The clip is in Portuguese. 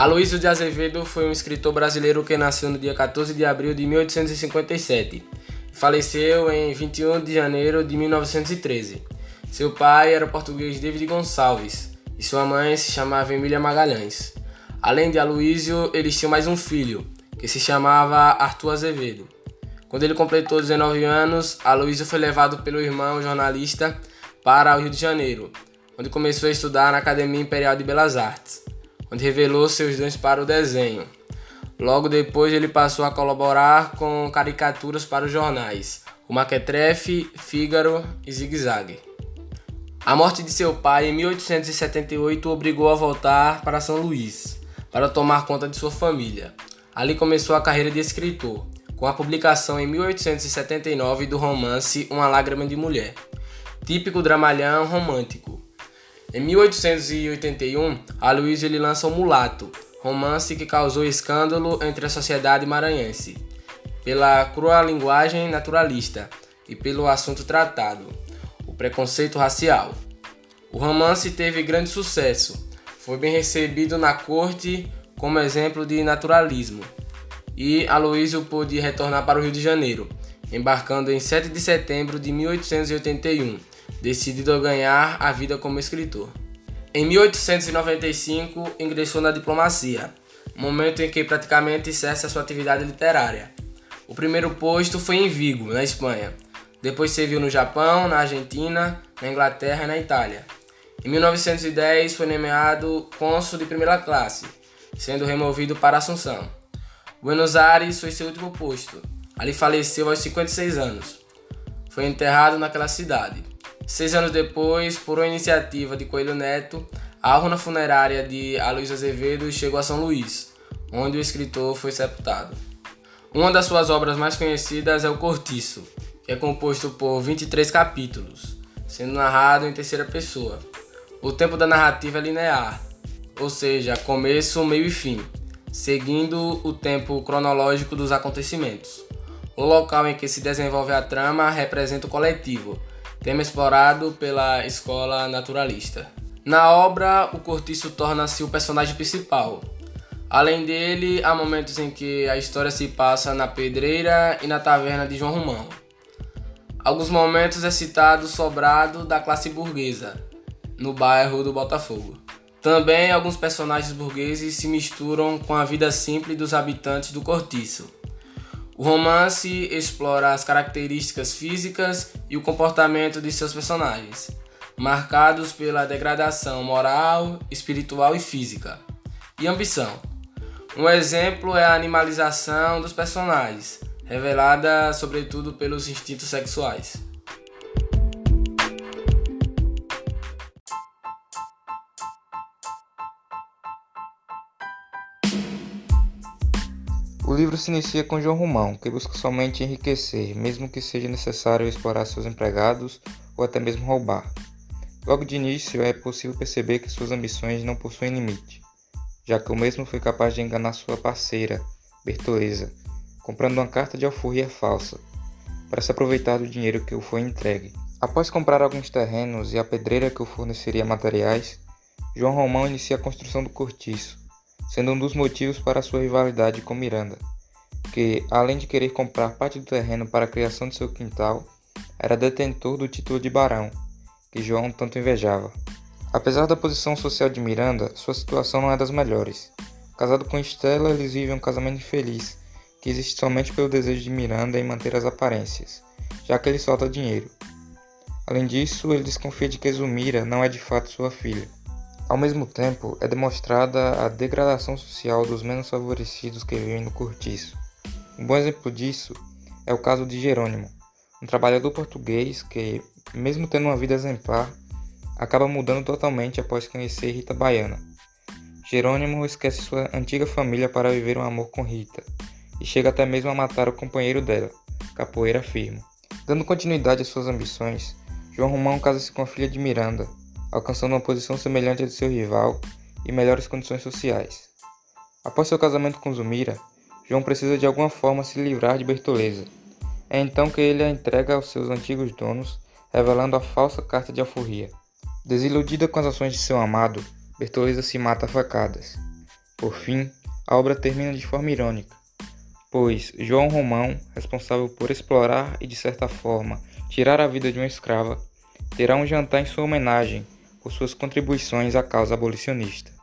Aloysio de Azevedo foi um escritor brasileiro que nasceu no dia 14 de abril de 1857 e faleceu em 21 de janeiro de 1913. Seu pai era o português David Gonçalves e sua mãe se chamava Emília Magalhães. Além de Aloysio, eles tinham mais um filho, que se chamava Arthur Azevedo. Quando ele completou 19 anos, Aloysio foi levado pelo irmão jornalista para o Rio de Janeiro, onde começou a estudar na Academia Imperial de Belas Artes onde revelou seus dons para o desenho. Logo depois, ele passou a colaborar com caricaturas para os jornais, o Maquetrefe, Fígaro e Zig Zag. A morte de seu pai em 1878 o obrigou a voltar para São Luís para tomar conta de sua família. Ali começou a carreira de escritor, com a publicação em 1879 do romance Uma Lágrima de Mulher, típico dramalhão romântico, em 1881, Aloysio ele lança O Mulato, romance que causou escândalo entre a sociedade maranhense, pela crua linguagem naturalista e pelo assunto tratado, o preconceito racial. O romance teve grande sucesso, foi bem recebido na corte como exemplo de naturalismo, e Aloysio pôde retornar para o Rio de Janeiro, embarcando em 7 de setembro de 1881 decidido a ganhar a vida como escritor. Em 1895, ingressou na diplomacia, momento em que praticamente cessa sua atividade literária. O primeiro posto foi em Vigo, na Espanha. Depois serviu no Japão, na Argentina, na Inglaterra e na Itália. Em 1910 foi nomeado cônsul de primeira classe, sendo removido para Assunção. Buenos Aires foi seu último posto. Ali faleceu aos 56 anos. Foi enterrado naquela cidade. Seis anos depois, por uma iniciativa de Coelho Neto, a urna funerária de Aloysio Azevedo chegou a São Luís, onde o escritor foi sepultado. Uma das suas obras mais conhecidas é O Cortiço, que é composto por 23 capítulos, sendo narrado em terceira pessoa. O tempo da narrativa é linear, ou seja, começo, meio e fim, seguindo o tempo cronológico dos acontecimentos. O local em que se desenvolve a trama representa o coletivo, tema explorado pela escola naturalista. Na obra, o cortiço torna-se o personagem principal. Além dele, há momentos em que a história se passa na pedreira e na taverna de João Romão. Alguns momentos é citado o sobrado da classe burguesa, no bairro do Botafogo. Também alguns personagens burgueses se misturam com a vida simples dos habitantes do cortiço. O romance explora as características físicas e o comportamento de seus personagens, marcados pela degradação moral, espiritual e física, e ambição. Um exemplo é a animalização dos personagens, revelada sobretudo pelos instintos sexuais. O livro se inicia com João Romão, que busca somente enriquecer, mesmo que seja necessário explorar seus empregados ou até mesmo roubar. Logo de início, é possível perceber que suas ambições não possuem limite, já que o mesmo foi capaz de enganar sua parceira, Bertoleza, comprando uma carta de alforria falsa, para se aproveitar do dinheiro que o foi entregue. Após comprar alguns terrenos e a pedreira que o forneceria materiais, João Romão inicia a construção do cortiço, sendo um dos motivos para sua rivalidade com Miranda, que, além de querer comprar parte do terreno para a criação de seu quintal, era detentor do título de barão, que João tanto invejava. Apesar da posição social de Miranda, sua situação não é das melhores. Casado com Estela, eles vivem um casamento infeliz, que existe somente pelo desejo de Miranda em manter as aparências, já que ele solta dinheiro. Além disso, ele desconfia de que Zumira não é de fato sua filha. Ao mesmo tempo, é demonstrada a degradação social dos menos favorecidos que vivem no cortiço. Um bom exemplo disso é o caso de Jerônimo, um trabalhador português que, mesmo tendo uma vida exemplar, acaba mudando totalmente após conhecer Rita Baiana. Jerônimo esquece sua antiga família para viver um amor com Rita e chega até mesmo a matar o companheiro dela, Capoeira Firmo. Dando continuidade às suas ambições, João Romão casa-se com a filha de Miranda, alcançando uma posição semelhante à de seu rival e melhores condições sociais. Após seu casamento com Zumira, João precisa de alguma forma se livrar de Bertoleza. É então que ele a entrega aos seus antigos donos, revelando a falsa carta de alforria. Desiludida com as ações de seu amado, Bertoleza se mata a facadas. Por fim, a obra termina de forma irônica, pois João Romão, responsável por explorar e, de certa forma, tirar a vida de uma escrava, terá um jantar em sua homenagem por suas contribuições à causa abolicionista.